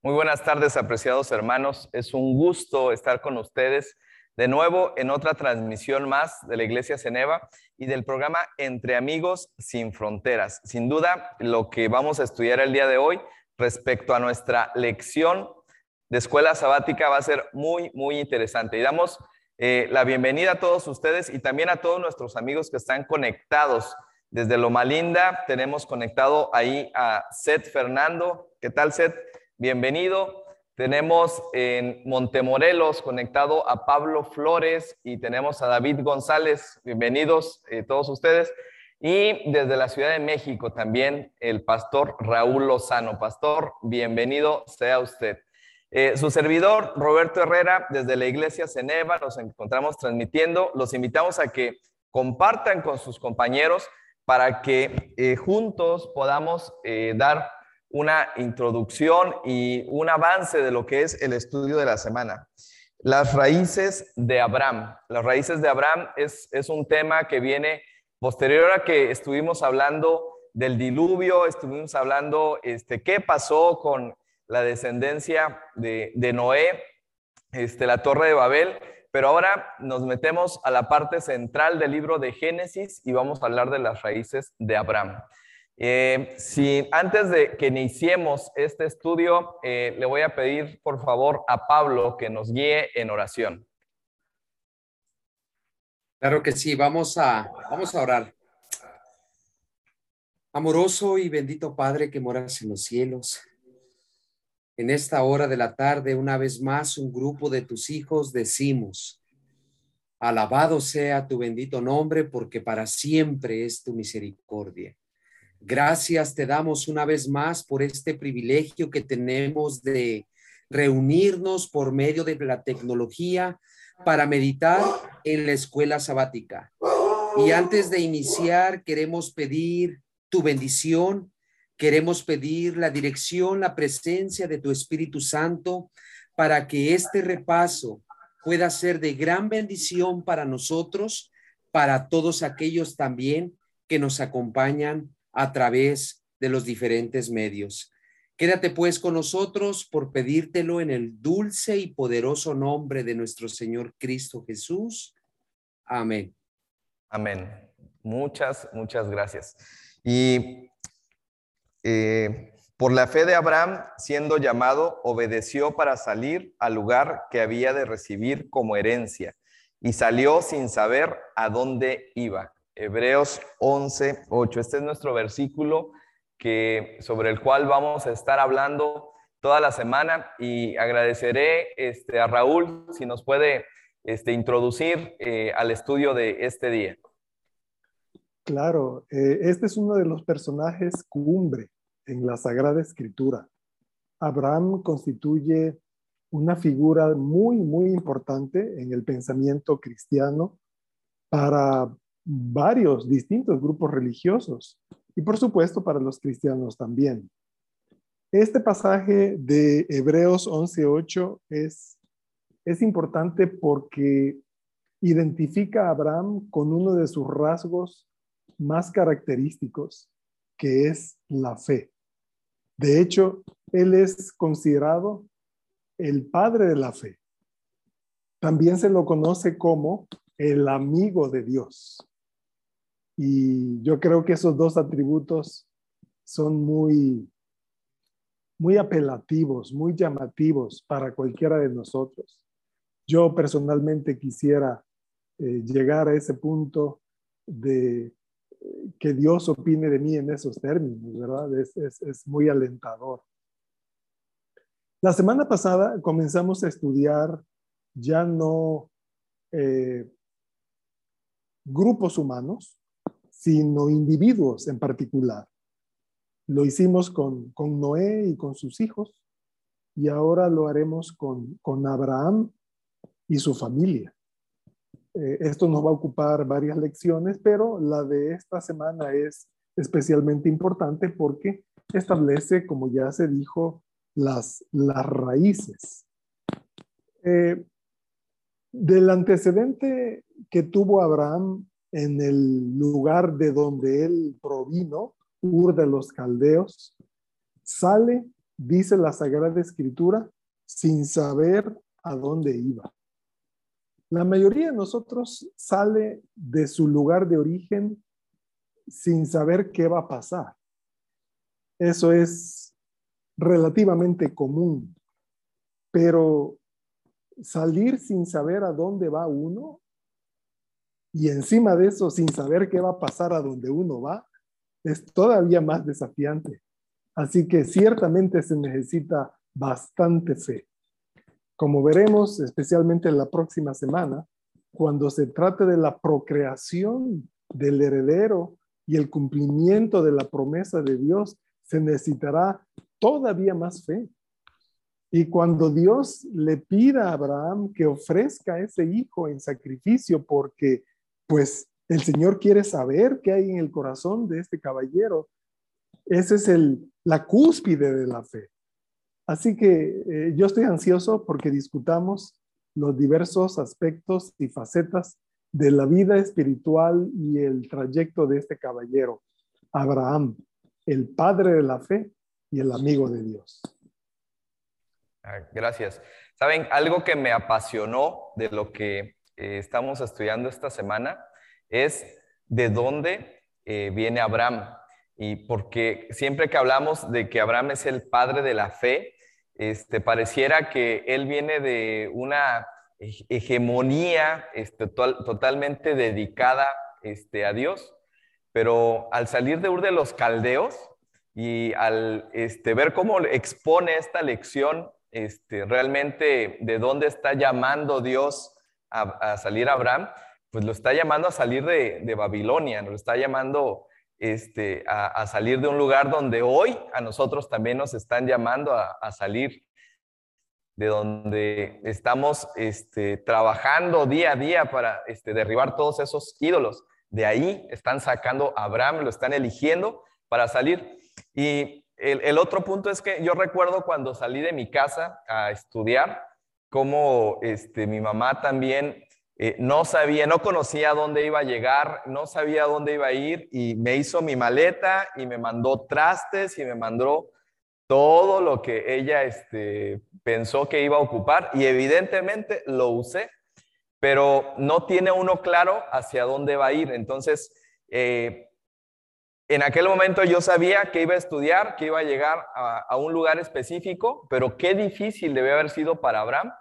Muy buenas tardes, apreciados hermanos. Es un gusto estar con ustedes de nuevo en otra transmisión más de la Iglesia Ceneva y del programa Entre Amigos Sin Fronteras. Sin duda, lo que vamos a estudiar el día de hoy respecto a nuestra lección de escuela sabática va a ser muy, muy interesante. Y damos eh, la bienvenida a todos ustedes y también a todos nuestros amigos que están conectados. Desde Loma Linda tenemos conectado ahí a Seth Fernando. ¿Qué tal, Seth? Bienvenido. Tenemos en Montemorelos conectado a Pablo Flores y tenemos a David González. Bienvenidos eh, todos ustedes. Y desde la Ciudad de México también el pastor Raúl Lozano. Pastor, bienvenido sea usted. Eh, su servidor, Roberto Herrera, desde la iglesia Ceneva, nos encontramos transmitiendo. Los invitamos a que compartan con sus compañeros para que eh, juntos podamos dar una introducción y un avance de lo que es el estudio de la semana. Las raíces de Abraham. Las raíces de Abraham es, un tema que viene posterior a que estuvimos hablando del diluvio, estuvimos hablando este, qué pasó con la descendencia de, Noé, este, la torre de Babel, pero ahora nos metemos a la parte central del libro de Génesis y vamos a hablar de las raíces de Abraham. Eh, si antes de que iniciemos este estudio, eh, le voy a pedir por favor a Pablo que nos guíe en oración. Claro que sí, vamos a, vamos a orar. Amoroso y bendito Padre que moras en los cielos, en esta hora de la tarde, una vez más, un grupo de tus hijos decimos, alabado sea tu bendito nombre, porque para siempre es tu misericordia. Gracias te damos una vez más por este privilegio que tenemos de reunirnos por medio de la tecnología para meditar en la escuela sabática. Y antes de iniciar, queremos pedir tu bendición, queremos pedir la dirección, la presencia de tu Espíritu Santo para que este repaso pueda ser de gran bendición para nosotros, para todos aquellos también que nos acompañan a través de los diferentes medios. Quédate pues con nosotros por pedírtelo en el dulce y poderoso nombre de nuestro Señor Cristo Jesús. Amén. Amén. Muchas, muchas gracias. Y eh, por la fe de Abraham, siendo llamado, obedeció para salir al lugar que había de recibir como herencia y salió sin saber a dónde iba. Hebreos 11, 8. Este es nuestro versículo que, sobre el cual vamos a estar hablando toda la semana y agradeceré este, a Raúl si nos puede este, introducir eh, al estudio de este día. Claro, eh, este es uno de los personajes cumbre en la Sagrada Escritura. Abraham constituye una figura muy, muy importante en el pensamiento cristiano para varios distintos grupos religiosos y por supuesto para los cristianos también. Este pasaje de Hebreos 11.8 es, es importante porque identifica a Abraham con uno de sus rasgos más característicos, que es la fe. De hecho, él es considerado el padre de la fe. También se lo conoce como el amigo de Dios. Y yo creo que esos dos atributos son muy, muy apelativos, muy llamativos para cualquiera de nosotros. Yo personalmente quisiera eh, llegar a ese punto de eh, que Dios opine de mí en esos términos, ¿verdad? Es, muy alentador. La semana pasada comenzamos a estudiar ya no eh, grupos humanos, sino individuos en particular. Lo hicimos con, Noé y con sus hijos y ahora lo haremos con, con Abraham y su familia. Eh, esto nos va a ocupar varias lecciones, pero la de esta semana es especialmente importante porque establece, como ya se dijo, las, las raíces. Eh, del antecedente que tuvo Abraham en el lugar de donde él provino, Ur de los Caldeos, sale dice la Sagrada Escritura, sin saber a dónde iba. La mayoría de nosotros sale de su lugar de origen sin saber qué va a pasar. Eso es relativamente común, pero salir sin saber a dónde va uno y encima de eso sin saber qué va a pasar a donde uno va, es todavía más desafiante. Así que ciertamente se necesita bastante fe. Como veremos, especialmente en la próxima semana, cuando se trate de la procreación del heredero y el cumplimiento de la promesa de Dios, se necesitará todavía más fe. Y cuando Dios le pida a Abraham que ofrezca ese hijo en sacrificio porque pues el Señor quiere saber qué hay en el corazón de este caballero, ese es la cúspide de la fe. Así que eh, yo estoy ansioso porque discutamos los diversos aspectos y facetas de la vida espiritual y el trayecto de este caballero, Abraham, el padre de la fe y el amigo de Dios. Ah, gracias. Saben, algo que me apasionó de lo que eh, estamos estudiando esta semana es de dónde eh, viene Abraham. Y porque siempre que hablamos de que Abraham es el padre de la fe, este, pareciera que él viene de una hegemonía este, totalmente dedicada este, a Dios, pero al salir de Ur de los Caldeos y al este, ver cómo expone esta lección, este, realmente de dónde está llamando Dios a, salir Abraham, pues lo está llamando a salir de, Babilonia, lo está llamando este, a, salir de un lugar donde hoy a nosotros también nos están llamando a, salir, de donde estamos este, trabajando día a día para este, derribar todos esos ídolos. De ahí están sacando a Abraham, lo están eligiendo para salir. Y el, otro punto es que yo recuerdo cuando salí de mi casa a estudiar, como este, mi mamá también eh, no sabía, no conocía dónde iba a llegar, no sabía dónde iba a ir y me hizo mi maleta y me mandó trastes y me mandó todo lo que ella este, pensó que iba a ocupar y evidentemente lo usé, pero no tiene uno claro hacia dónde va a ir. Entonces, eh, en aquel momento yo sabía que iba a estudiar, que iba a llegar a, un lugar específico, pero qué difícil debe haber sido para Abraham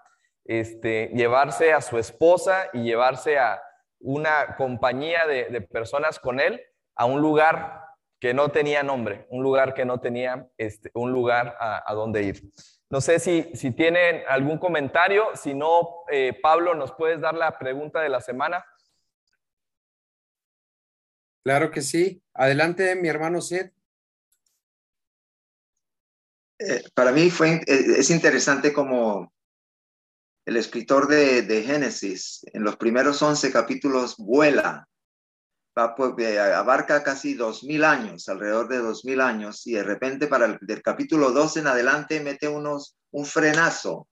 este, llevarse a su esposa y llevarse a una compañía de, personas con él a un lugar que no tenía nombre, un lugar que no tenía este, un lugar a, donde ir. No sé si, si tienen algún comentario, si no, eh, Pablo, nos puedes dar la pregunta de la semana. Claro que sí. Adelante, mi hermano Seth. Eh, para mí fue, eh, es interesante como el escritor de, de, Génesis en los primeros 11 capítulos vuela, va, eh, abarca casi dos mil años, alrededor de dos mil años, y de repente para el del capítulo 12 en adelante mete unos, un frenazo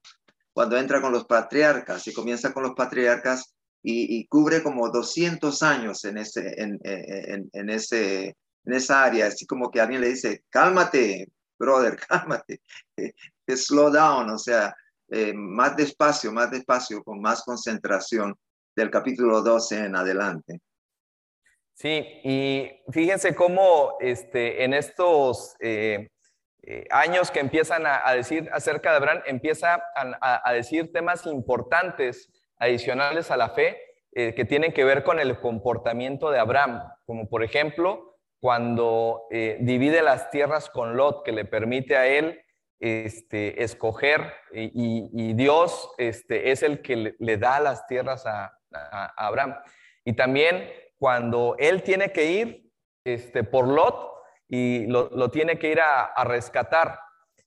cuando entra con los patriarcas y comienza con los patriarcas y, cubre como 200 años en, ese, en, en, en, ese, en esa área, así como que alguien le dice, cálmate, brother, cálmate, slow down, o sea, eh, más despacio, más despacio, con más concentración del capítulo 12 en adelante. Sí, y fíjense cómo este, en estos eh, eh, años que empiezan a, decir acerca de Abraham, empieza a, a decir temas importantes adicionales a la fe eh, que tienen que ver con el comportamiento de Abraham, como por ejemplo cuando eh, divide las tierras con Lot, que le permite a él este, escoger y, Dios este, es el que le, da las tierras a, Abraham. Y también cuando él tiene que ir este, por Lot y lo, tiene que ir a, rescatar,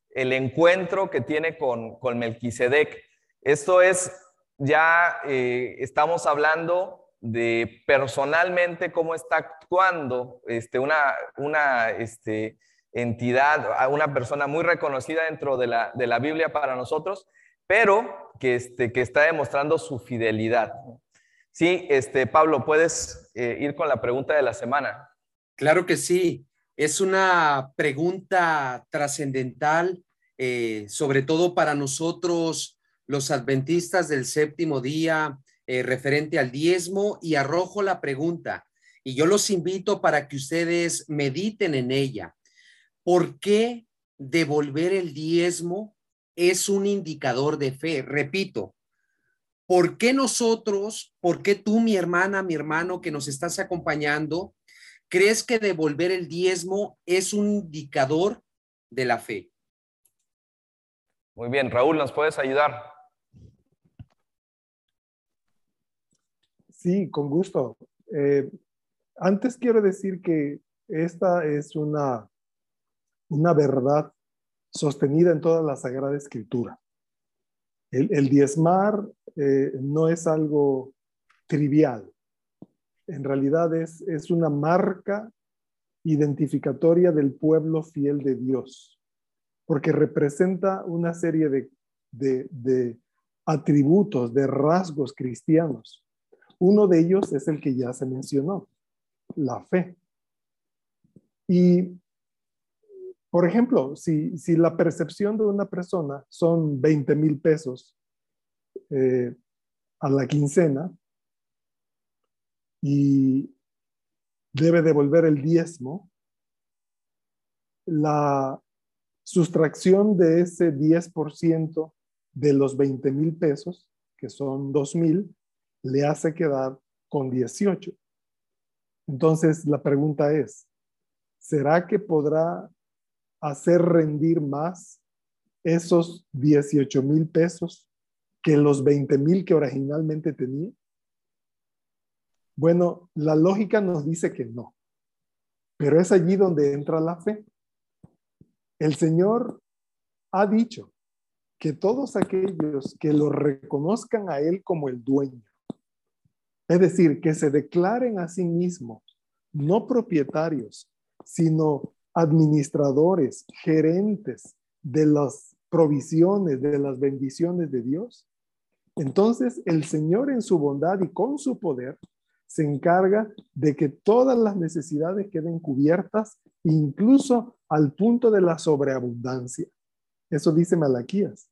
el encuentro que tiene con, con Melquisedec. Esto es ya eh, estamos hablando de personalmente cómo está actuando este, una, este, entidad, una persona muy reconocida dentro de la, Biblia para nosotros, pero que, este, que está demostrando su fidelidad. Sí, este, Pablo, ¿puedes eh, ir con la pregunta de la semana? Claro que sí. Es una pregunta trascendental eh, sobre todo para nosotros, los adventistas del séptimo día, eh, referente al diezmo, y arrojo la pregunta, y yo los invito para que ustedes mediten en ella. ¿Por qué devolver el diezmo es un indicador de fe? Repito, ¿por qué nosotros, por qué tú, mi hermana, mi hermano que nos estás acompañando, crees que devolver el diezmo es un indicador de la fe? Muy bien, Raúl, ¿nos puedes ayudar? Sí, con gusto. Eh, antes quiero decir que esta es una, una verdad sostenida en toda la Sagrada Escritura. El, diezmar eh, no es algo trivial. En realidad es, es una marca identificatoria del pueblo fiel de Dios, porque representa una serie de, de, de atributos, de rasgos cristianos. Uno de ellos es el que ya se mencionó, la fe. Y, por ejemplo, si, si la percepción de una persona son 20 mil pesos eh, a la quincena y debe devolver el diezmo, la sustracción de ese 10% de los 20 mil pesos, que son 2 mil, le hace quedar con 18. Entonces, la pregunta es, ¿será que podrá hacer rendir más esos 18 mil pesos que los 20 mil que originalmente tenía? Bueno, la lógica nos dice que no, pero es allí donde entra la fe. El Señor ha dicho que todos aquellos que lo reconozcan a Él como el dueño, es decir, que se declaren a sí mismos no propietarios, sino administradores, gerentes de las provisiones, de las bendiciones de Dios. Entonces el Señor en su bondad y con su poder se encarga de que todas las necesidades queden cubiertas, incluso al punto de la sobreabundancia. Eso dice Malaquías.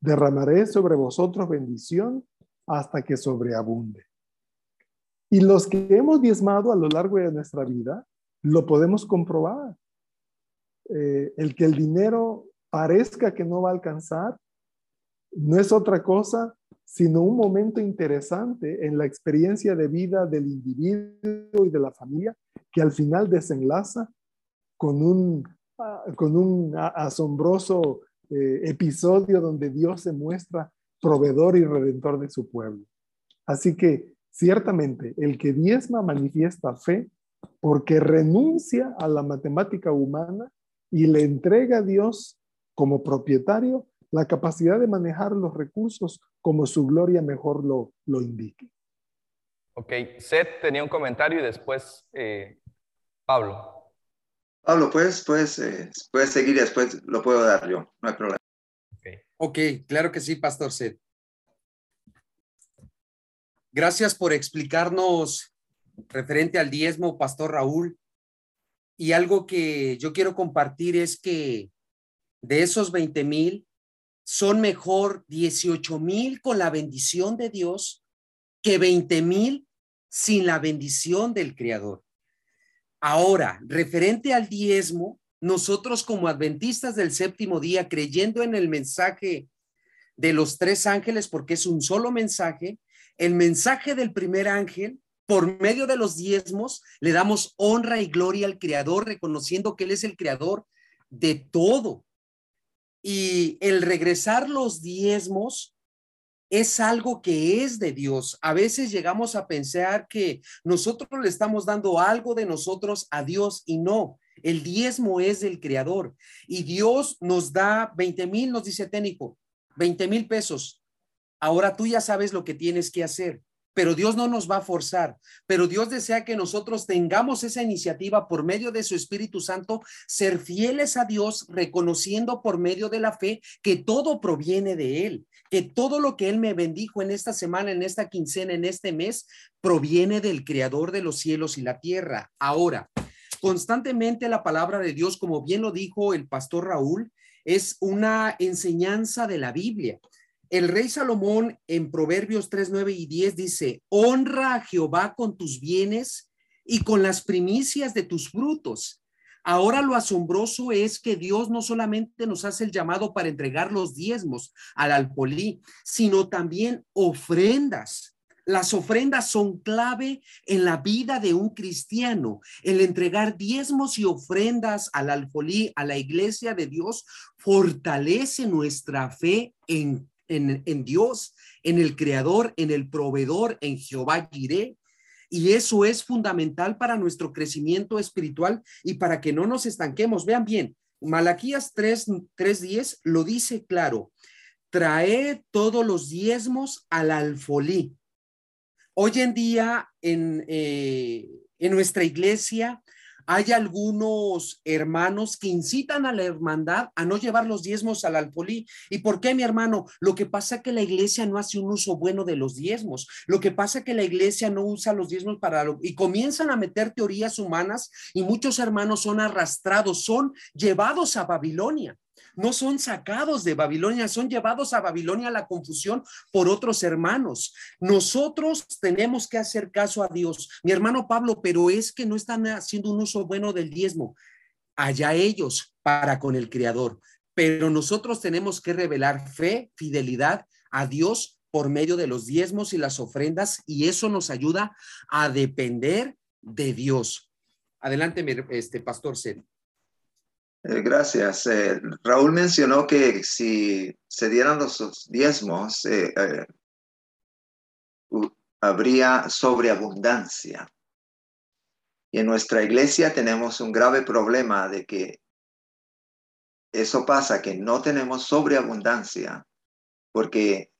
Derramaré sobre vosotros bendición hasta que sobreabunde. Y los que hemos diezmado a lo largo de nuestra vida, lo podemos comprobar. Eh, el que el dinero parezca que no va a alcanzar, no es otra cosa sino un momento interesante en la experiencia de vida del individuo y de la familia que al final desenlaza con un, ah, con un asombroso eh, episodio donde Dios se muestra proveedor y redentor de su pueblo. Así que Ciertamente, el que diezma manifiesta fe porque renuncia a la matemática humana y le entrega a Dios como propietario la capacidad de manejar los recursos como su gloria mejor lo, lo indique. Ok, Seth tenía un comentario y después eh, Pablo. Pablo, pues, puedes, eh, puedes seguir y después lo puedo dar yo, no hay problema. Okay. ok, claro que sí, Pastor Seth. Gracias por explicarnos referente al diezmo, Pastor Raúl. Y algo que yo quiero compartir es que de esos 20 mil, son mejor 18 mil con la bendición de Dios que 20 mil sin la bendición del Creador. Ahora, referente al diezmo, nosotros como adventistas del séptimo día, creyendo en el mensaje de los tres ángeles, porque es un solo mensaje, el mensaje del primer ángel, por medio de los diezmos, le damos honra y gloria al Creador, reconociendo que Él es el Creador de todo. Y el regresar los diezmos es algo que es de Dios. A veces llegamos a pensar que nosotros le estamos dando algo de nosotros a Dios y no. El diezmo es del Creador. Y Dios nos da 20 mil, nos dice técnico, 20 mil pesos. Ahora tú ya sabes lo que tienes que hacer, pero Dios no nos va a forzar, pero Dios desea que nosotros tengamos esa iniciativa por medio de su Espíritu Santo, ser fieles a Dios, reconociendo por medio de la fe que todo proviene de Él, que todo lo que Él me bendijo en esta semana, en esta quincena, en este mes, proviene del Creador de los cielos y la tierra. Ahora, constantemente la palabra de Dios, como bien lo dijo el pastor Raúl, es una enseñanza de la Biblia. El rey Salomón en Proverbios 3, 9 y 10 dice, honra a Jehová con tus bienes y con las primicias de tus frutos. Ahora lo asombroso es que Dios no solamente nos hace el llamado para entregar los diezmos al alpolí, sino también ofrendas. Las ofrendas son clave en la vida de un cristiano. El entregar diezmos y ofrendas al alfolí, a la iglesia de Dios, fortalece nuestra fe en, en, Dios, en el Creador, en el proveedor, en Jehová Jireh. Y eso es fundamental para nuestro crecimiento espiritual y para que no nos estanquemos. Vean bien, Malaquías 3, 3.10 lo dice claro. Trae todos los diezmos al alfolí Hoy en día en, eh, en nuestra iglesia hay algunos hermanos que incitan a la hermandad a no llevar los diezmos al alfolí. ¿Y por qué, mi hermano? Lo que pasa es que la iglesia no hace un uso bueno de los diezmos. Lo que pasa es que la iglesia no usa los diezmos para lo... y comienzan a meter teorías humanas y muchos hermanos son arrastrados, son llevados a Babilonia no son sacados de Babilonia, son llevados a Babilonia a la confusión por otros hermanos. Nosotros tenemos que hacer caso a Dios. Mi hermano Pablo, pero es que no están haciendo un uso bueno del diezmo. Allá ellos para con el Creador. Pero nosotros tenemos que revelar fe, fidelidad a Dios por medio de los diezmos y las ofrendas y eso nos ayuda a depender de Dios. Adelante, este pastor. Eh, gracias. Eh, Raúl mencionó que si se dieran los diezmos, eh, habría sobreabundancia. Y en nuestra iglesia tenemos un grave problema de que eso pasa, que no tenemos sobreabundancia, porque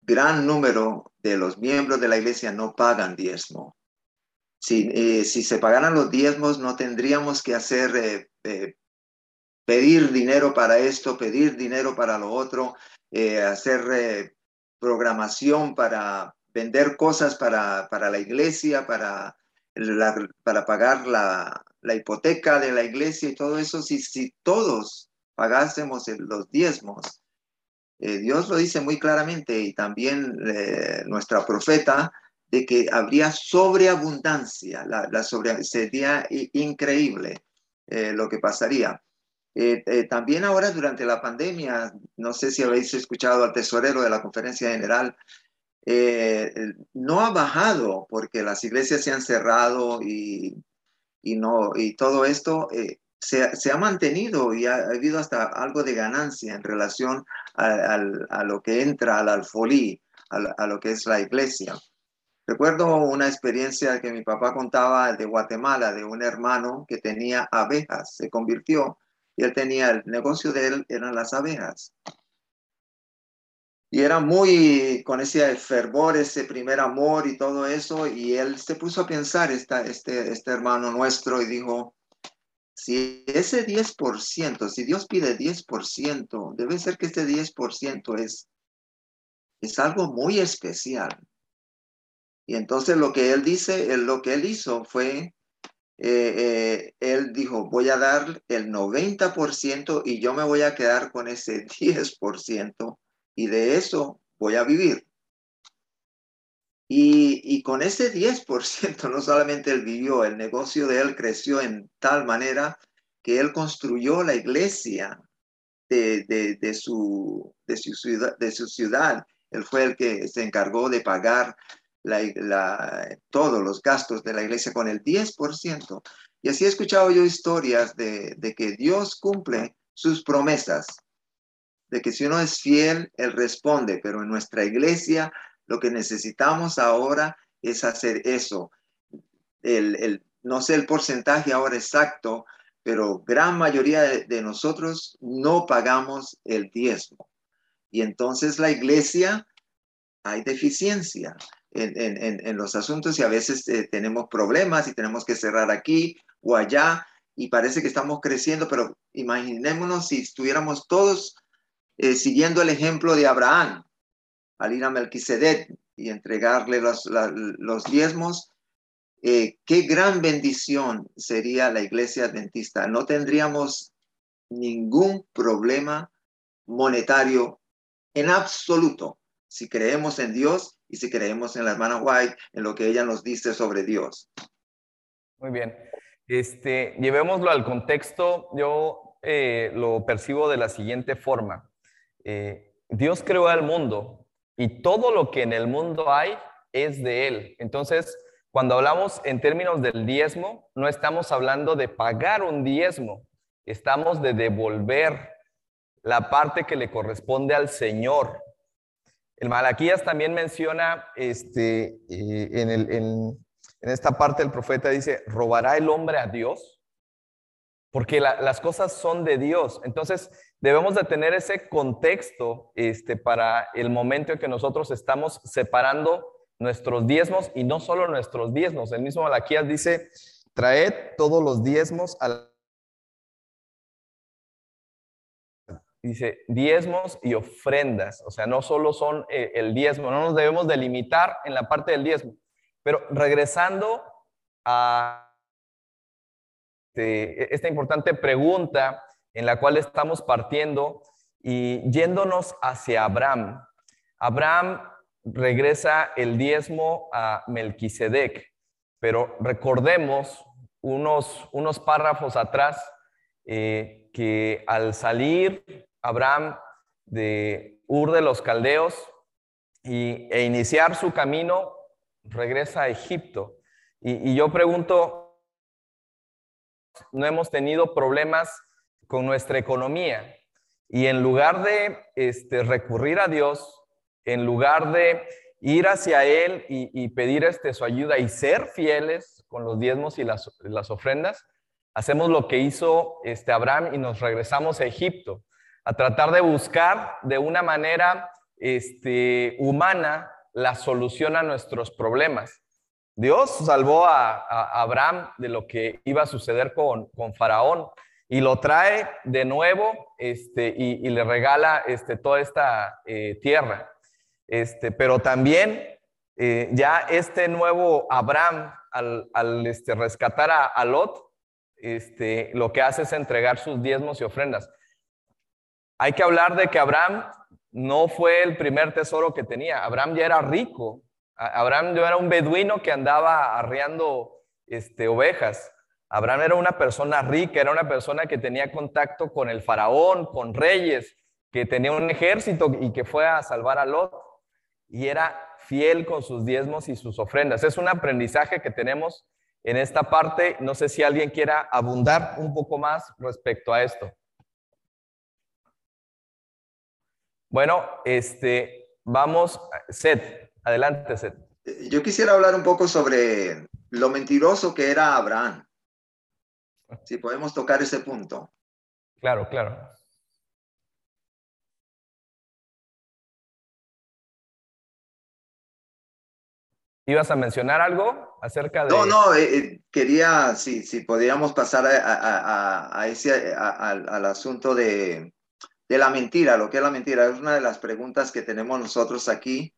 gran número de los miembros de la iglesia no pagan diezmo. Si, si se pagaran los diezmos, no tendríamos que hacer pedir dinero para esto, pedir dinero para lo otro, eh, hacer eh, programación para vender cosas para, para la iglesia, para, para pagar la, la, hipoteca de la iglesia y todo eso, si, si todos pagásemos los diezmos, eh, Dios lo dice muy claramente y también nuestra profeta, de que habría sobreabundancia, la, la sobre, sería increíble lo que pasaría. Eh, eh, también ahora durante la pandemia, no sé si habéis escuchado al tesorero de la conferencia general, eh, no ha bajado porque las iglesias se han cerrado y, y no, y todo esto se, se, ha mantenido y ha, habido hasta algo de ganancia en relación a, a, lo que entra al alfolí, a, lo que es la iglesia. Recuerdo una experiencia que mi papá contaba de Guatemala, de un hermano que tenía abejas, se convirtió y él tenía el negocio de él, eran las abejas. Y era muy con ese fervor, ese primer amor y todo eso, y él se puso a pensar, esta, este, este hermano nuestro, y dijo, si ese 10%, si Dios pide 10%, debe ser que este 10% es, es algo muy especial. Y entonces lo que él dice, lo que él hizo fue eh, eh, él dijo, voy a dar el 90% y yo me voy a quedar con ese 10% y de eso voy a vivir. Y, con ese 10% no solamente él vivió, el negocio de él creció en tal manera que él construyó la iglesia de, de, su, de, su, ciudad, de su ciudad. Él fue el que se encargó de pagar la, todos los gastos de la iglesia con el 10%. Y así he escuchado yo historias de, que Dios cumple sus promesas, de que si uno es fiel, Él responde, pero en nuestra iglesia lo que necesitamos ahora es hacer eso. El, no sé el porcentaje ahora exacto, pero gran mayoría de nosotros no pagamos el diezmo. Y entonces la iglesia hay deficiencia en, los asuntos y a veces eh, tenemos problemas y tenemos que cerrar aquí o allá y parece que estamos creciendo, pero imaginémonos si estuviéramos todos eh, siguiendo el ejemplo de Abraham al ir a Melquisedec y entregarle los, los diezmos, eh, qué gran bendición sería la iglesia adventista. No tendríamos ningún problema monetario en absoluto si creemos en Dios y si creemos en la hermana White, en lo que ella nos dice sobre Dios. Muy bien. Este, llevémoslo al contexto. Yo eh, lo percibo de la siguiente forma. Eh, Dios creó al mundo y todo lo que en el mundo hay es de Él. Entonces, cuando hablamos en términos del diezmo, no estamos hablando de pagar un diezmo, estamos de devolver la parte que le corresponde al Señor. El Malaquías también menciona este, eh, en, en, esta parte del profeta, dice, ¿robará el hombre a Dios? Porque las cosas son de Dios. Entonces, debemos de tener ese contexto este, para el momento en que nosotros estamos separando nuestros diezmos y no solo nuestros diezmos. El mismo Malaquías dice, traed todos los diezmos al... Dice, diezmos y ofrendas, o sea, no solo son eh, el diezmo, no nos debemos delimitar en la parte del diezmo. Pero regresando a este, esta importante pregunta en la cual estamos partiendo y yéndonos hacia Abraham. Abraham regresa el diezmo a Melquisedec, pero recordemos unos, unos párrafos atrás eh, que al salir Abraham de Ur de los Caldeos y, e iniciar su camino, regresa a Egipto. Y, y yo pregunto, no hemos tenido problemas con nuestra economía y en lugar de este, recurrir a Dios, en lugar de ir hacia Él y, pedir este, su ayuda y ser fieles con los diezmos y las, ofrendas, hacemos lo que hizo este Abraham y nos regresamos a Egipto, a tratar de buscar de una manera este, humana la solución a nuestros problemas. Dios salvó a, Abraham de lo que iba a suceder con, con Faraón y lo trae de nuevo este, y, le regala este, toda esta eh, tierra. Este, pero también eh, ya este nuevo Abraham, al, este, rescatar a, Lot, este, lo que hace es entregar sus diezmos y ofrendas. Hay que hablar de que Abraham no fue el primer tesoro que tenía. Abraham ya era rico. Abraham ya era un beduino que andaba arreando este, ovejas. Abraham era una persona rica, era una persona que tenía contacto con el faraón, con reyes, que tenía un ejército y que fue a salvar a Lot y era fiel con sus diezmos y sus ofrendas. Es un aprendizaje que tenemos en esta parte. No sé si alguien quiera abundar un poco más respecto a esto. Bueno, este, vamos, Seth, adelante, Seth. Yo quisiera hablar un poco sobre lo mentiroso que era Abraham. Si podemos tocar ese punto. Claro, claro. ¿Ibas a mencionar algo acerca de...? No, no, eh, eh, quería, si, si podíamos pasar a, a, ese, al, asunto de, la mentira, lo que es la mentira. Es una de las preguntas que tenemos nosotros aquí.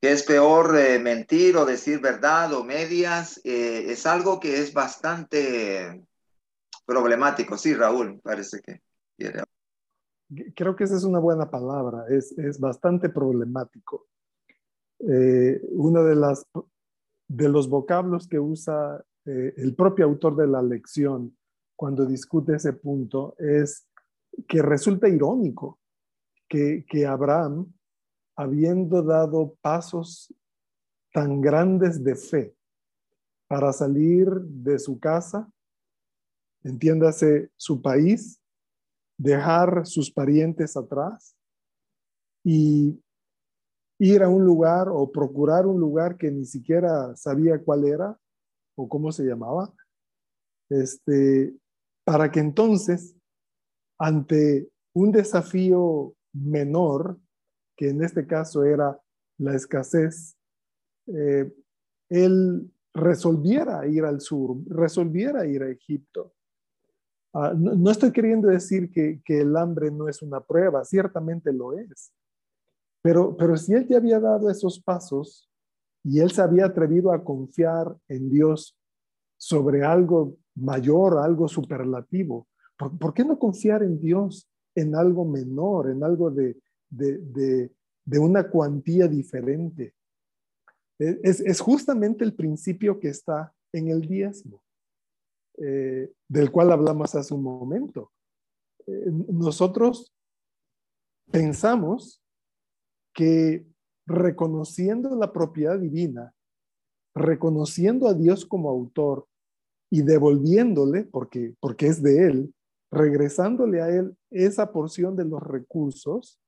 ¿Qué es peor, eh, mentir o decir verdad o medias? es algo que es bastante problemático. Sí, Raúl, parece que quiere. Creo que esa es una buena palabra, es, es bastante problemático eh, uno de, las, de los vocablos que usa eh, el propio autor de la lección cuando discute ese punto es que resulta irónico que, que Abraham, habiendo dado pasos tan grandes de fe para salir de su casa, entiéndase su país, dejar sus parientes atrás y ir a un lugar o procurar un lugar que ni siquiera sabía cuál era o cómo se llamaba, este, para que entonces, ante un desafío menor, que en este caso era la escasez, eh, él resolviera ir al sur, resolviera ir a Egipto. Ah, no, estoy queriendo decir que, que el hambre no es una prueba, ciertamente lo es, pero, pero si él ya había dado esos pasos y él se había atrevido a confiar en Dios sobre algo mayor, algo superlativo, ¿Por, qué no confiar en Dios en algo menor, en algo de, de, una cuantía diferente? Es, es, justamente el principio que está en el diezmo, eh, del cual hablamos hace un momento. Eh, nosotros pensamos que reconociendo la propiedad divina, reconociendo a Dios como autor y devolviéndole, porque, porque es de Él, regresándole a Él esa porción de los recursos,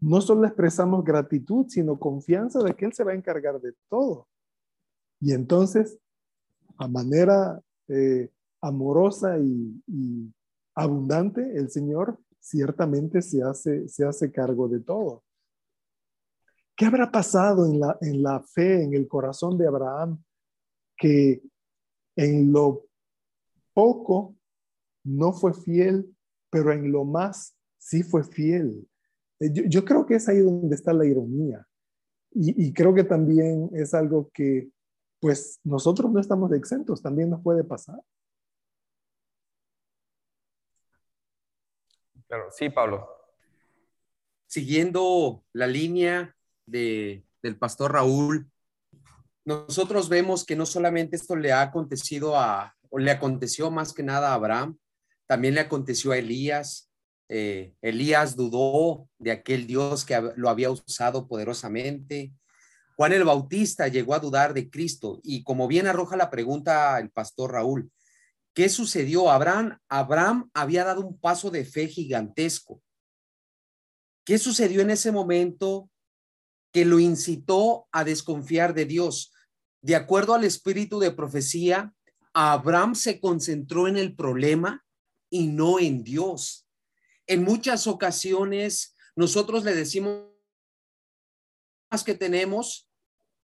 no solo expresamos gratitud, sino confianza de que Él se va a encargar de todo. Y entonces, a manera eh, amorosa y, y, abundante, el Señor ciertamente se hace, se hace cargo de todo. ¿Qué habrá pasado en la, en la fe, en el corazón de Abraham, que en lo poco no fue fiel, pero en lo más sí fue fiel? Eh, yo, creo que es ahí donde está la ironía. Y, y, creo que también es algo que, pues, nosotros no estamos exentos, también nos puede pasar. Claro, sí, Pablo. Siguiendo la línea de, del pastor Raúl, nosotros vemos que no solamente esto le ha acontecido a, o le aconteció más que nada a Abraham, también le aconteció a Elías. Eh, Elías dudó de aquel Dios que lo había usado poderosamente. Juan el Bautista llegó a dudar de Cristo y como bien arroja la pregunta el pastor Raúl, ¿qué sucedió? Abraham, Abraham había dado un paso de fe gigantesco. ¿Qué sucedió en ese momento que lo incitó a desconfiar de Dios. De acuerdo al espíritu de profecía, Abraham se concentró en el problema y no en Dios. En muchas ocasiones nosotros le decimos que tenemos,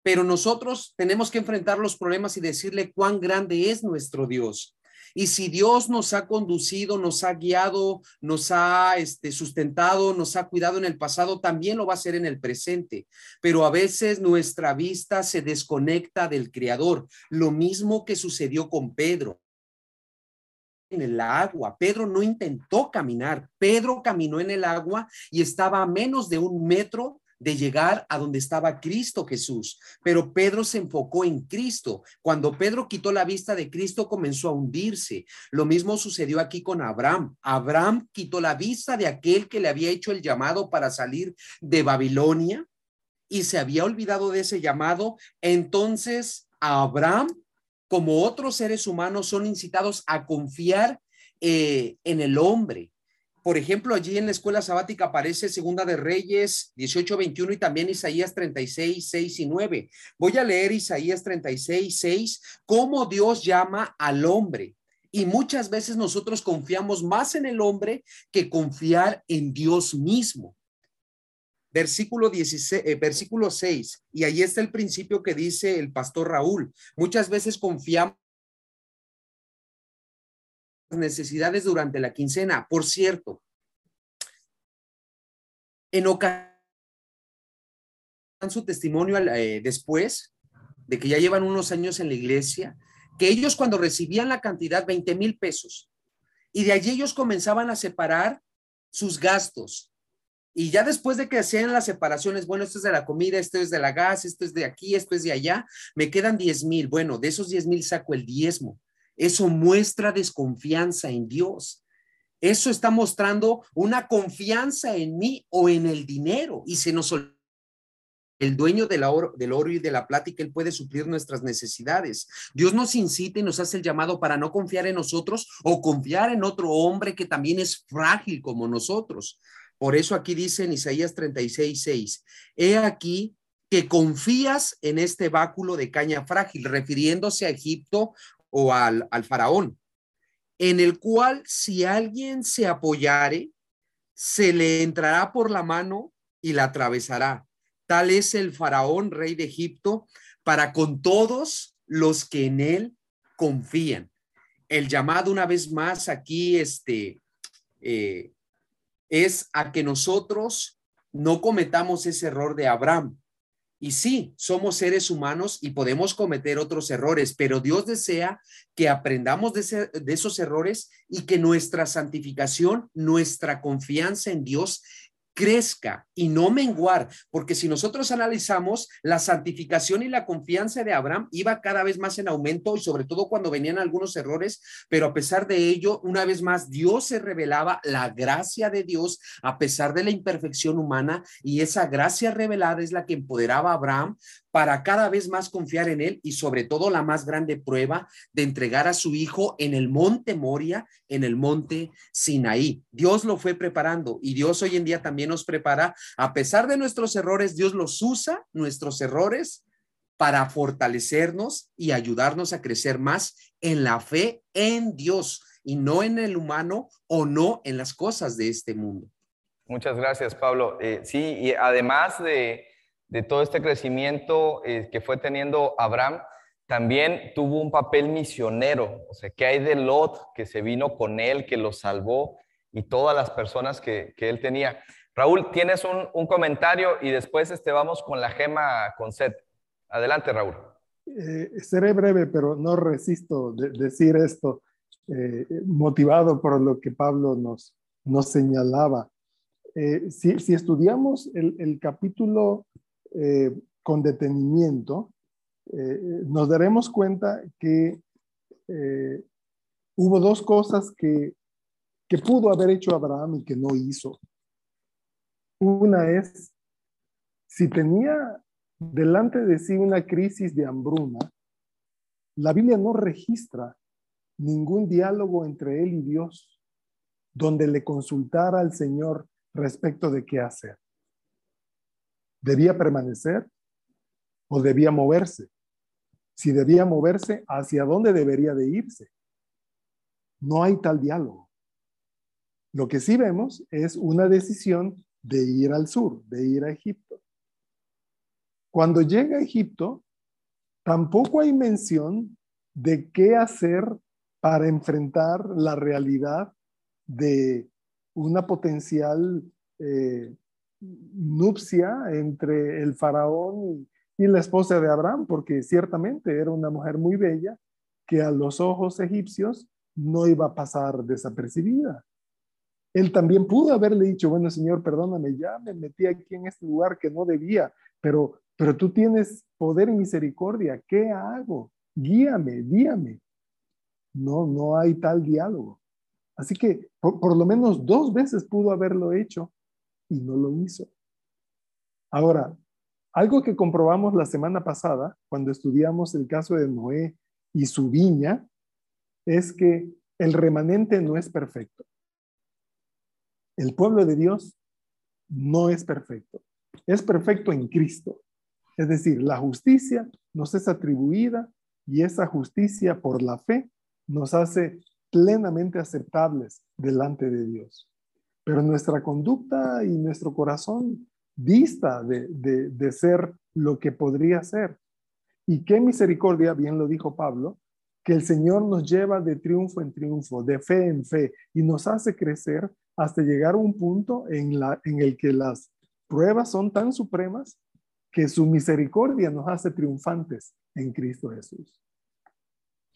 pero nosotros tenemos que enfrentar los problemas y decirle cuán grande es nuestro Dios. Y si Dios nos ha conducido, nos ha guiado, nos ha este, sustentado, nos ha cuidado en el pasado, también lo va a hacer en el presente. Pero a veces nuestra vista se desconecta del Creador. Lo mismo que sucedió con Pedro en el agua. Pedro no intentó caminar. Pedro caminó en el agua y estaba a menos de un metro de llegar a donde estaba Cristo Jesús. Pero Pedro se enfocó en Cristo. Cuando Pedro quitó la vista de Cristo, comenzó a hundirse. Lo mismo sucedió aquí con Abraham. Abraham quitó la vista de aquel que le había hecho el llamado para salir de Babilonia y se había olvidado de ese llamado. Entonces, Abraham, como otros seres humanos, son incitados a confiar eh, en el hombre por ejemplo, allí en la escuela sabática aparece Segunda de Reyes 18, 21 y también Isaías 36, 6 y 9. Voy a leer Isaías 36, 6, cómo Dios llama al hombre. Y muchas veces nosotros confiamos más en el hombre que confiar en Dios mismo. Versículo, 16, eh, versículo 6, y ahí está el principio que dice el pastor Raúl. Muchas veces confiamos necesidades durante la quincena. Por cierto, en ocasión su testimonio eh, después de que ya llevan unos años en la iglesia, que ellos cuando recibían la cantidad 20 mil pesos y de allí ellos comenzaban a separar sus gastos. Y ya después de que hacían las separaciones, bueno, esto es de la comida, esto es de la gas, esto es de aquí, esto es de allá, me quedan 10 mil. Bueno, de esos 10 mil saco el diezmo. Eso muestra desconfianza en Dios. Eso está mostrando una confianza en mí o en el dinero. Y se nos el dueño del oro, del oro y de la plata Él puede suplir nuestras necesidades. Dios nos incita y nos hace el llamado para no confiar en nosotros o confiar en otro hombre que también es frágil como nosotros. Por eso aquí dice en Isaías 36, 6, he aquí que confías en este báculo de caña frágil, refiriéndose a Egipto o al, faraón, en el cual si alguien se apoyare, se le entrará por la mano y la atravesará. Tal es el faraón, rey de Egipto, para con todos los que en él confían. El llamado una vez más aquí este, eh, es a que nosotros no cometamos ese error de Abraham. Y sí, somos seres humanos y podemos cometer otros errores, pero Dios desea que aprendamos de, de, esos errores y que nuestra santificación, nuestra confianza en Dios crezca y no menguar, porque si nosotros analizamos, la santificación y la confianza de Abraham iba cada vez más en aumento y sobre todo cuando venían algunos errores, pero a pesar de ello, una vez más, Dios se revelaba la gracia de Dios a pesar de la imperfección humana y esa gracia revelada es la que empoderaba a Abraham para cada vez más confiar en Él y sobre todo la más grande prueba de entregar a su hijo en el monte Moria, en el monte Sinaí. Dios lo fue preparando y Dios hoy en día también nos prepara, a pesar de nuestros errores, Dios los usa, nuestros errores, para fortalecernos y ayudarnos a crecer más en la fe en Dios y no en el humano o no en las cosas de este mundo. Muchas gracias, Pablo. Eh, sí, y además de de todo este crecimiento eh, que fue teniendo Abraham, también tuvo un papel misionero. O sea, ¿qué hay de Lot que se vino con él, que lo salvó y todas las personas que, él tenía? Raúl, tienes un, comentario y después este, vamos con la gema con Seth. Adelante, Raúl. Eh, seré breve, pero no resisto de decir esto, eh, motivado por lo que Pablo nos, nos señalaba. si, estudiamos el, el capítulo eh, con detenimiento, eh, nos daremos cuenta que eh, hubo dos cosas que, que pudo haber hecho Abraham y que no hizo. Una es, si tenía delante de sí una crisis de hambruna, la Biblia no registra ningún diálogo entre él y Dios donde le consultara al Señor respecto de qué hacer debía permanecer o debía moverse. Si debía moverse, ¿hacia dónde debería de irse? No hay tal diálogo. Lo que sí vemos es una decisión de ir al sur, de ir a Egipto. Cuando llega a Egipto, tampoco hay mención de qué hacer para enfrentar la realidad de una potencial eh, nupcia entre el faraón y, la esposa de Abraham, porque ciertamente era una mujer muy bella que a los ojos egipcios no iba a pasar desapercibida. Él también pudo haberle dicho, bueno, Señor, perdóname, ya me metí aquí en este lugar que no debía, pero, pero tú tienes poder y misericordia, ¿qué hago? Guíame, guíame. No, no hay tal diálogo. Así que por lo menos dos veces pudo haberlo hecho y no lo hizo. Ahora, algo que comprobamos la semana pasada, cuando estudiamos el caso de Noé y su viña, es que el remanente no es perfecto. El pueblo de Dios no es perfecto. Es perfecto en Cristo. Es decir, la justicia nos es atribuida y esa justicia por la fe nos hace plenamente aceptables delante de Dios pero nuestra conducta y nuestro corazón dista de, ser lo que podría ser. Y qué misericordia, bien lo dijo Pablo, que el Señor nos lleva de triunfo en triunfo, de fe en fe, y nos hace crecer hasta llegar a un punto en, la, en el que las pruebas son tan supremas que su misericordia nos hace triunfantes en Cristo Jesús.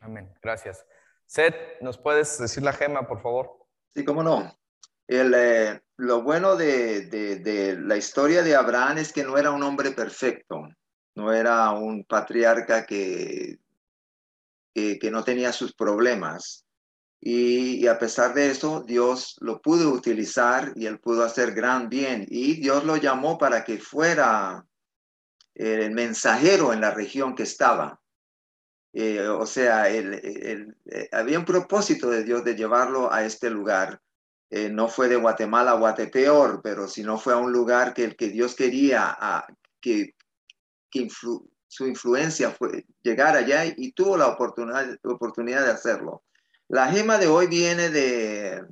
Amén. Gracias. Seth, ¿nos puedes decir la gema, por favor? Sí, cómo no. El, eh, lo bueno de, la historia de Abraham es que no era un hombre perfecto, no era un patriarca que, que, no tenía sus problemas. Y, a pesar de eso, Dios lo pudo utilizar y él pudo hacer gran bien. Y Dios lo llamó para que fuera el mensajero en la región que estaba. Eh, o sea, eh, había un propósito de Dios de llevarlo a este lugar eh, no fue de Guatemala a Guatepeor, pero si no fue a un lugar que el que Dios quería que, su influencia fue llegar allá y, tuvo la oportunidad, de hacerlo. La gema de hoy viene de,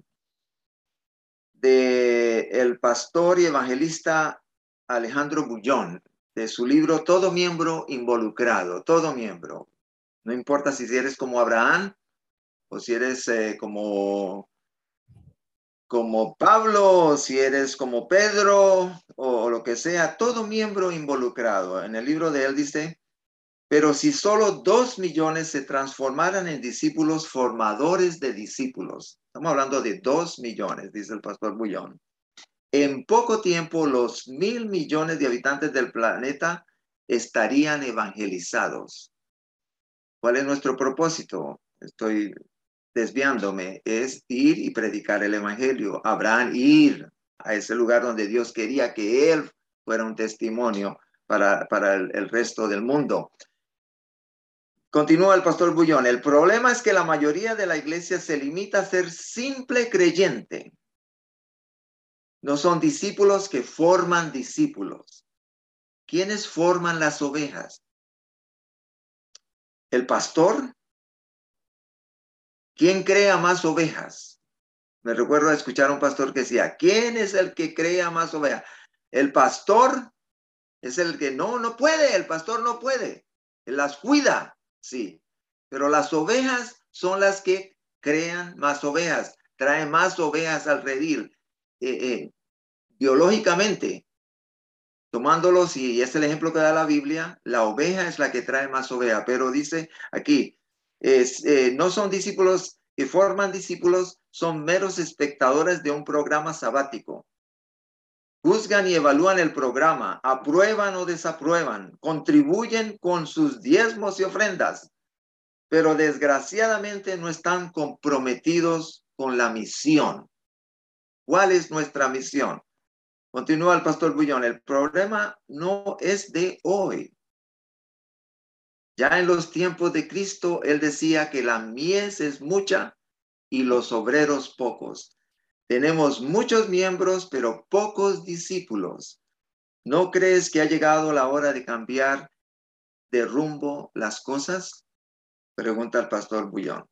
de el pastor y evangelista Alejandro Bullón, de su libro Todo miembro involucrado, todo miembro. No importa si eres como Abraham o si eres eh, como como Pablo, si eres como Pedro o, lo que sea, todo miembro involucrado. En el libro de él dice, pero si solo dos millones se transformaran en discípulos formadores de discípulos, estamos hablando de dos millones, dice el pastor Bullón, en poco tiempo los mil millones de habitantes del planeta estarían evangelizados. ¿Cuál es nuestro propósito? Estoy desviándome, es ir y predicar el Evangelio. Abraham ir a ese lugar donde Dios quería que él fuera un testimonio para, para el, el resto del mundo. Continúa el pastor Bullón. El problema es que la mayoría de la iglesia se limita a ser simple creyente. No son discípulos que forman discípulos. ¿Quiénes forman las ovejas? ¿El pastor? ¿Quién crea más ovejas? Me recuerdo escuchar a un pastor que decía, ¿quién es el que crea más ovejas? El pastor es el que no, no puede, el pastor no puede. Él las cuida, sí. Pero las ovejas son las que crean más ovejas, traen más ovejas al redil. Eh, eh, biológicamente, tomándolos, y es el ejemplo que da la Biblia, la oveja es la que trae más oveja, pero dice aquí, eh, no son discípulos que forman discípulos, son meros espectadores de un programa sabático. Juzgan y evalúan el programa, aprueban o desaprueban, contribuyen con sus diezmos y ofrendas, pero desgraciadamente no están comprometidos con la misión. ¿Cuál es nuestra misión? Continúa el pastor Bullón, el problema no es de hoy, ya en los tiempos de Cristo, él decía que la mies es mucha y los obreros pocos. Tenemos muchos miembros, pero pocos discípulos. ¿No crees que ha llegado la hora de cambiar de rumbo las cosas? Pregunta el pastor Bullón.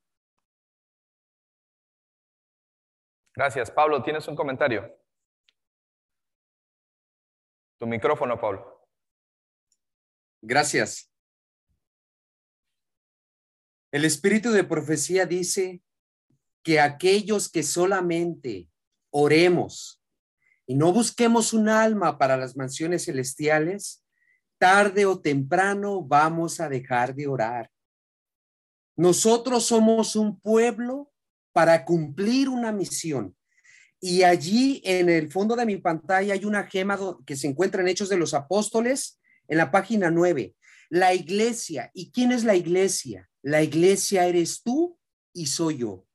Gracias. Pablo, ¿tienes un comentario? Tu micrófono, Pablo. Gracias. El espíritu de profecía dice que aquellos que solamente oremos y no busquemos un alma para las mansiones celestiales, tarde o temprano vamos a dejar de orar. Nosotros somos un pueblo para cumplir una misión. Y allí en el fondo de mi pantalla hay una gema que se encuentra en Hechos de los Apóstoles, en la página 9. La iglesia. ¿Y quién es la iglesia? La iglesia eres tú y soy yo.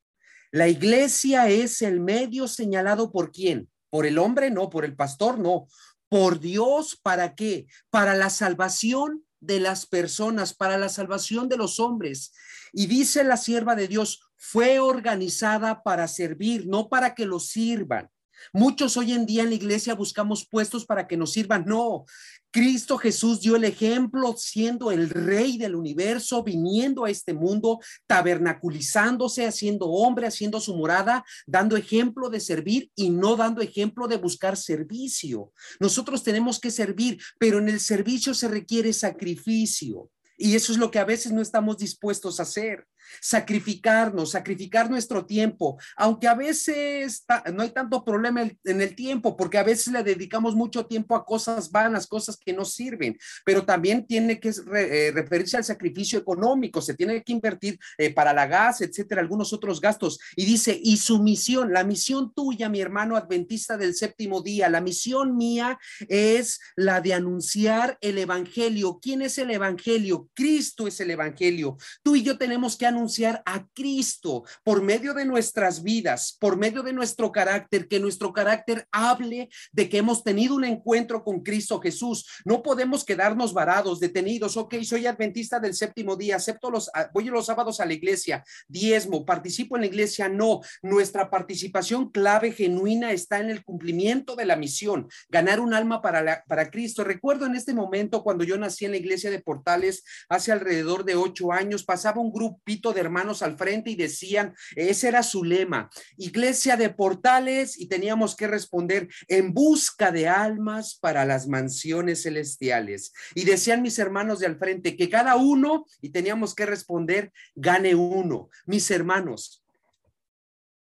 La iglesia es el medio señalado por quién? Por el hombre, no, por el pastor, no. Por Dios, ¿para qué? Para la salvación de las personas, para la salvación de los hombres. Y dice la sierva de Dios, fue organizada para servir, no para que lo sirvan. Muchos hoy en día en la iglesia buscamos puestos para que nos sirvan. No, Cristo Jesús dio el ejemplo siendo el rey del universo, viniendo a este mundo, tabernaculizándose, haciendo hombre, haciendo su morada, dando ejemplo de servir y no dando ejemplo de buscar servicio. Nosotros tenemos que servir, pero en el servicio se requiere sacrificio. Y eso es lo que a veces no estamos dispuestos a hacer sacrificarnos, sacrificar nuestro tiempo, aunque a veces no hay tanto problema en el tiempo, porque a veces le dedicamos mucho tiempo a cosas vanas, cosas que no sirven, pero también tiene que eh, referirse al sacrificio económico, se tiene que invertir eh, para la gas, etcétera, algunos otros gastos. Y dice, y su misión, la misión tuya, mi hermano adventista del séptimo día, la misión mía es la de anunciar el evangelio. ¿Quién es el evangelio? Cristo es el evangelio. Tú y yo tenemos que anunciar anunciar a Cristo por medio de nuestras vidas, por medio de nuestro carácter, que nuestro carácter hable de que hemos tenido un encuentro con Cristo Jesús. No podemos quedarnos varados, detenidos. Ok, soy adventista del séptimo día, acepto los, ah, voy los sábados a la iglesia, diezmo, participo en la iglesia. No, nuestra participación clave genuina está en el cumplimiento de la misión, ganar un alma para, para Cristo. Recuerdo en este momento cuando yo nací en la iglesia de Portales hace alrededor de ocho años, pasaba un grupito de hermanos al frente y decían, ese era su lema, iglesia de portales y teníamos que responder en busca de almas para las mansiones celestiales. Y decían mis hermanos de al frente que cada uno, y teníamos que responder, gane uno. Mis hermanos,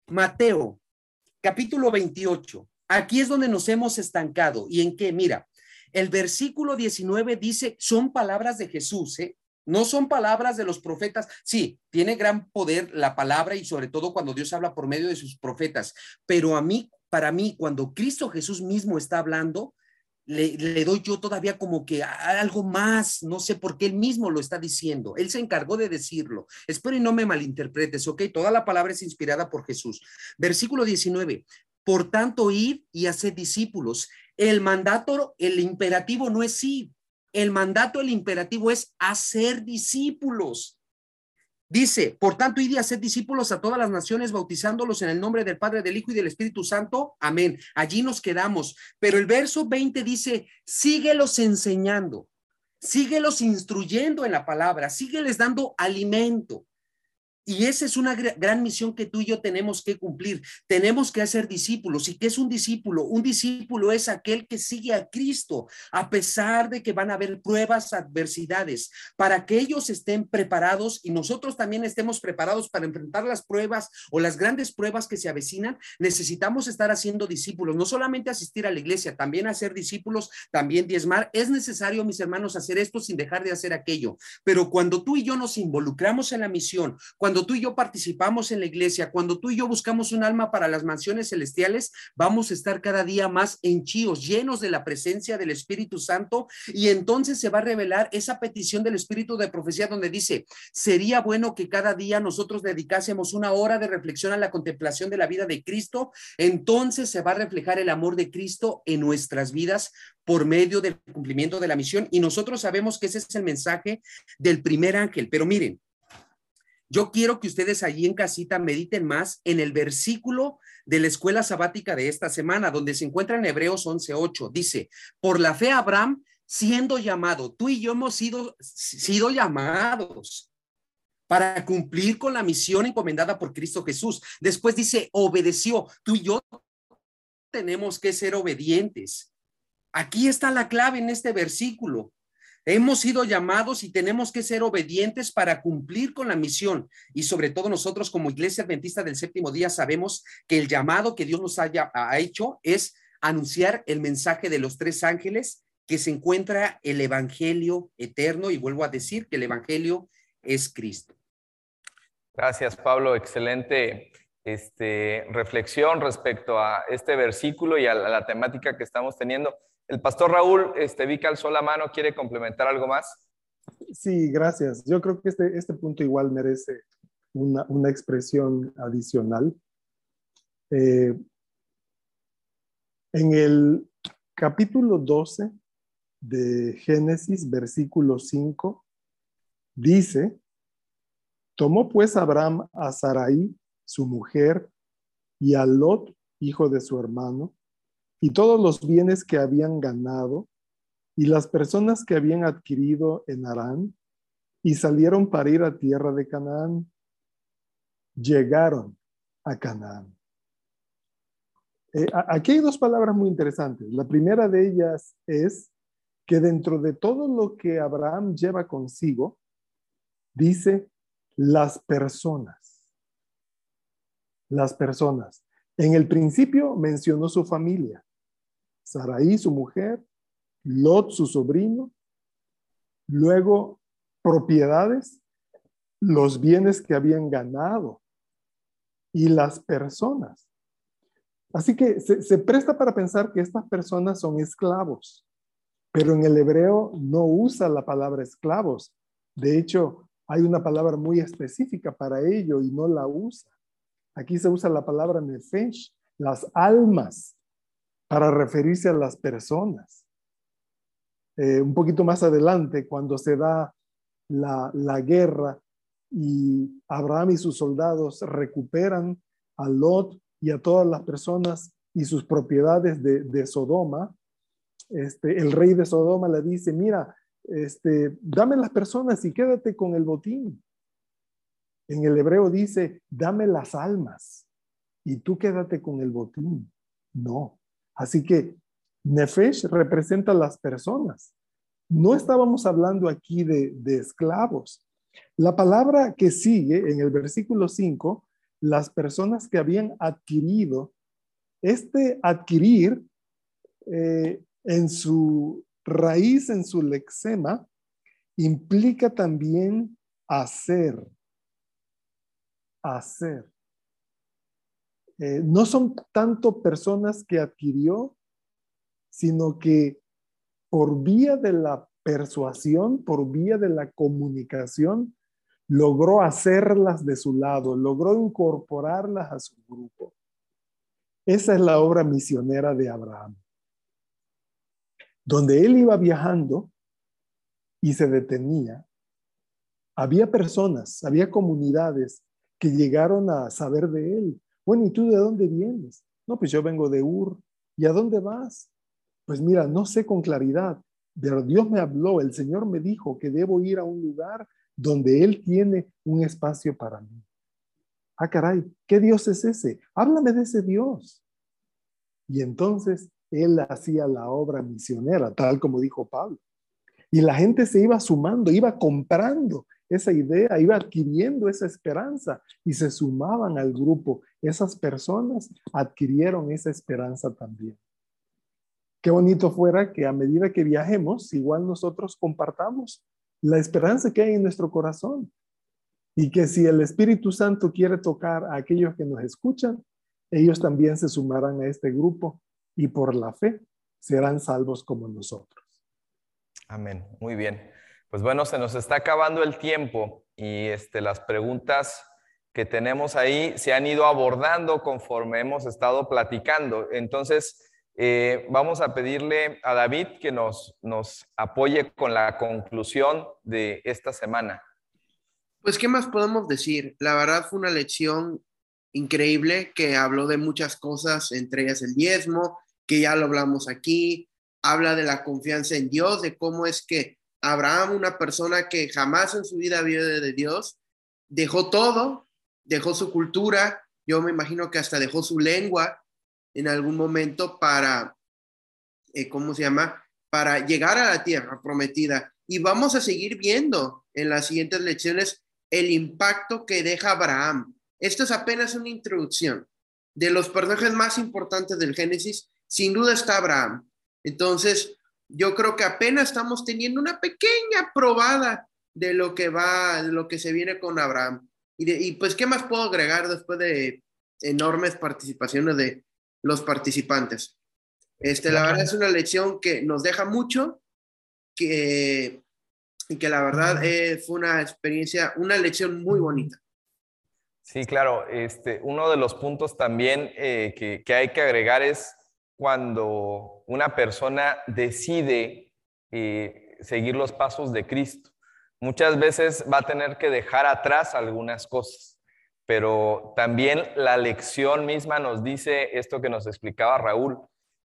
Mateo capítulo 28. Aquí es donde nos hemos estancado. ¿Y en qué? Mira, el versículo 19 dice, son palabras de Jesús, ¿eh? No son palabras de los profetas. Sí, tiene gran poder la palabra y sobre todo cuando Dios habla por medio de sus profetas. Pero a mí, para mí, cuando Cristo Jesús mismo está hablando, le, doy yo todavía como que algo más, no sé por qué él mismo lo está diciendo, él se encargó de decirlo. Espero y no me malinterpretes, ¿ok? Toda la palabra es inspirada por Jesús. Versículo 19, por tanto, id y hacer discípulos. El mandato, el imperativo no es sí, el mandato, el imperativo es hacer discípulos. Dice, por tanto, id y hacer discípulos a todas las naciones, bautizándolos en el nombre del Padre, del Hijo y del Espíritu Santo. Amén. Allí nos quedamos. Pero el verso 20 dice, síguelos enseñando, síguelos instruyendo en la palabra, sígueles dando alimento. Y esa es una gran misión que tú y yo tenemos que cumplir. Tenemos que hacer discípulos. ¿Y qué es un discípulo? Un discípulo es aquel que sigue a Cristo a pesar de que van a haber pruebas, adversidades, para que ellos estén preparados y nosotros también estemos preparados para enfrentar las pruebas o las grandes pruebas que se avecinan. Necesitamos estar haciendo discípulos, no solamente asistir a la iglesia, también hacer discípulos, también diezmar. Es necesario, mis hermanos, hacer esto sin dejar de hacer aquello. Pero cuando tú y yo nos involucramos en la misión, cuando cuando tú y yo participamos en la iglesia, cuando tú y yo buscamos un alma para las mansiones celestiales, vamos a estar cada día más henchidos, llenos de la presencia del Espíritu Santo. Y entonces se va a revelar esa petición del Espíritu de profecía donde dice, sería bueno que cada día nosotros dedicásemos una hora de reflexión a la contemplación de la vida de Cristo, entonces se va a reflejar el amor de Cristo en nuestras vidas por medio del cumplimiento de la misión. Y nosotros sabemos que ese es el mensaje del primer ángel, pero miren, yo quiero que ustedes allí en casita mediten más en el versículo de la escuela sabática de esta semana, donde se encuentra en Hebreos 11:8. Dice, por la fe Abraham, siendo llamado, tú y yo hemos sido, sido llamados para cumplir con la misión encomendada por Cristo Jesús. Después dice, obedeció. Tú y yo tenemos que ser obedientes. Aquí está la clave en este versículo. Hemos sido llamados y tenemos que ser obedientes para cumplir con la misión. Y sobre todo nosotros como Iglesia Adventista del Séptimo Día sabemos que el llamado que Dios nos haya, ha hecho es anunciar el mensaje de los tres ángeles que se encuentra el Evangelio eterno. Y vuelvo a decir que el Evangelio es Cristo. Gracias, Pablo. Excelente este, reflexión respecto a este versículo y a la temática que estamos teniendo. El pastor Raúl, este, vi que alzó la mano, ¿quiere complementar algo más? Sí, gracias. Yo creo que este, este punto igual merece una, expresión adicional. Eh, en el capítulo 12 de Génesis, versículo 5, dice, tomó pues Abraham a Sarai, su mujer, y a Lot, hijo de su hermano, y todos los bienes que habían ganado y las personas que habían adquirido en Arán y salieron para ir a tierra de Canaán, llegaron a Canaán. Eh, aquí hay dos palabras muy interesantes. La primera de ellas es que dentro de todo lo que Abraham lleva consigo, dice las personas. Las personas. En el principio mencionó su familia. Saraí, su mujer, Lot, su sobrino, luego propiedades, los bienes que habían ganado y las personas. Así que se, presta para pensar que estas personas son esclavos, pero en el hebreo no usa la palabra esclavos. De hecho, hay una palabra muy específica para ello y no la usa. Aquí se usa la palabra nefesh, las almas para referirse a las personas. Eh, un poquito más adelante, cuando se da la, guerra y Abraham y sus soldados recuperan a Lot y a todas las personas y sus propiedades de, Sodoma, este, el rey de Sodoma le dice, mira, este, dame las personas y quédate con el botín. En el hebreo dice, dame las almas y tú quédate con el botín. No, Así que Nefesh representa las personas. No estábamos hablando aquí de, esclavos. La palabra que sigue en el versículo 5, las personas que habían adquirido este adquirir eh, en su raíz, en su lexema, implica también hacer. Hacer. Eh, no son tanto personas que adquirió, sino que por vía de la persuasión, por vía de la comunicación, logró hacerlas de su lado, logró incorporarlas a su grupo. Esa es la obra misionera de Abraham. Donde él iba viajando y se detenía, había personas, había comunidades que llegaron a saber de él. Bueno, ¿y tú de dónde vienes? No, pues yo vengo de Ur. ¿Y a dónde vas? Pues mira, no sé con claridad, pero Dios me habló, el Señor me dijo que debo ir a un lugar donde Él tiene un espacio para mí. Ah, caray, ¿qué Dios es ese? Háblame de ese Dios. Y entonces Él hacía la obra misionera, tal como dijo Pablo. Y la gente se iba sumando, iba comprando esa idea, iba adquiriendo esa esperanza y se sumaban al grupo. Esas personas adquirieron esa esperanza también. Qué bonito fuera que a medida que viajemos, igual nosotros compartamos la esperanza que hay en nuestro corazón. Y que si el Espíritu Santo quiere tocar a aquellos que nos escuchan, ellos también se sumarán a este grupo y por la fe serán salvos como nosotros. Amén. Muy bien. Pues bueno, se nos está acabando el tiempo y este, las preguntas que tenemos ahí se han ido abordando conforme hemos estado platicando. Entonces, eh, vamos a pedirle a David que nos, nos apoye con la conclusión de esta semana. Pues, ¿qué más podemos decir? La verdad fue una lección increíble que habló de muchas cosas, entre ellas el diezmo, que ya lo hablamos aquí, habla de la confianza en Dios, de cómo es que Abraham, una persona que jamás en su vida vio de Dios, dejó todo, dejó su cultura, yo me imagino que hasta dejó su lengua, en algún momento para, eh, ¿cómo se llama? Para llegar a la tierra prometida. Y vamos a seguir viendo en las siguientes lecciones el impacto que deja Abraham. Esto es apenas una introducción. De los personajes más importantes del Génesis, sin duda está Abraham. Entonces, yo creo que apenas estamos teniendo una pequeña probada de lo que va, de lo que se viene con Abraham. Y, y pues, ¿qué más puedo agregar después de enormes participaciones de, los participantes. Este, la verdad es una lección que nos deja mucho, que, y que la verdad eh, fue una experiencia, una lección muy bonita. Sí, claro. Este, uno de los puntos también eh, que, que, hay que agregar es cuando una persona decide eh, seguir los pasos de Cristo. Muchas veces va a tener que dejar atrás algunas cosas pero también la lección misma nos dice esto que nos explicaba Raúl,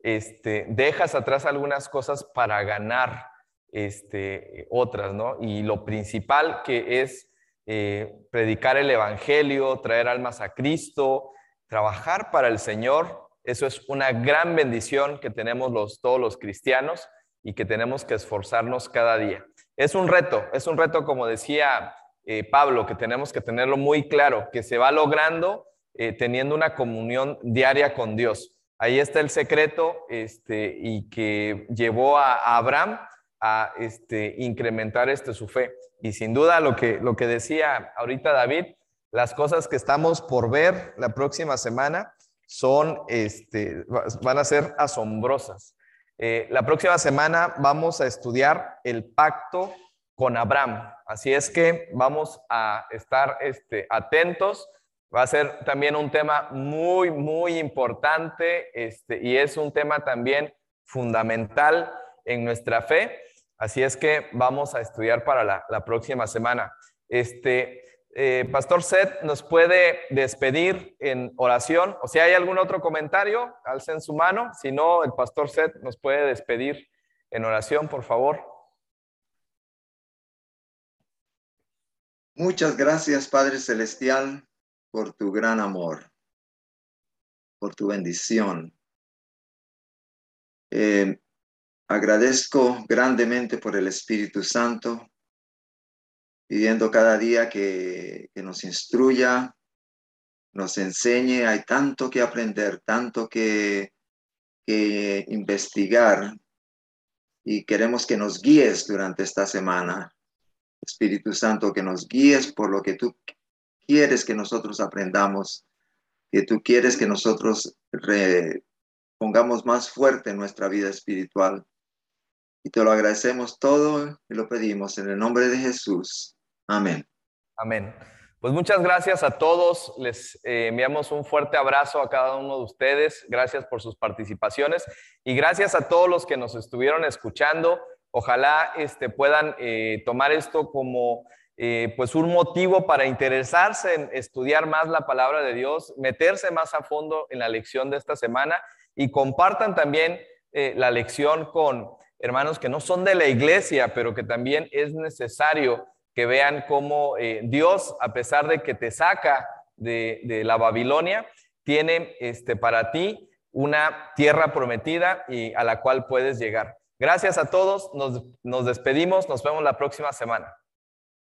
este, dejas atrás algunas cosas para ganar este, otras, ¿no? Y lo principal que es eh, predicar el Evangelio, traer almas a Cristo, trabajar para el Señor, eso es una gran bendición que tenemos los, todos los cristianos y que tenemos que esforzarnos cada día. Es un reto, es un reto, como decía eh, Pablo, que tenemos que tenerlo muy claro, que se va logrando eh, teniendo una comunión diaria con Dios. Ahí está el secreto este, y que llevó a, Abraham a este, incrementar este, su fe. Y sin duda lo que, lo que decía ahorita David, las cosas que estamos por ver la próxima semana son, este, van a ser asombrosas. Eh, la próxima semana vamos a estudiar el pacto con Abraham. Así es que vamos a estar este, atentos. Va a ser también un tema muy, muy importante este, y es un tema también fundamental en nuestra fe. Así es que vamos a estudiar para la, próxima semana. Este, eh, Pastor Seth nos puede despedir en oración. O si hay algún otro comentario, alcen su mano. Si no, el Pastor Seth nos puede despedir en oración, por favor. Muchas gracias, Padre Celestial, por tu gran amor, por tu bendición. Eh, agradezco grandemente por el Espíritu Santo, pidiendo cada día que, que nos instruya, nos enseñe. Hay tanto que aprender, tanto que, que investigar y queremos que nos guíes durante esta semana. Espíritu Santo, que nos guíes por lo que tú quieres que nosotros aprendamos, que tú quieres que nosotros pongamos más fuerte nuestra vida espiritual. Y te lo agradecemos todo y lo pedimos en el nombre de Jesús. Amén. Amén. Pues muchas gracias a todos. Les eh, enviamos un fuerte abrazo a cada uno de ustedes. Gracias por sus participaciones y gracias a todos los que nos estuvieron escuchando. Ojalá este, puedan eh, tomar esto como eh, pues un motivo para interesarse en estudiar más la palabra de Dios, meterse más a fondo en la lección de esta semana y compartan también la lección con hermanos que no son de la iglesia, pero que también es necesario que vean cómo eh, Dios, a pesar de que te saca de, la Babilonia, tiene este, para ti una tierra prometida y a la cual puedes llegar. Gracias a todos, nos, nos despedimos, nos vemos la próxima semana.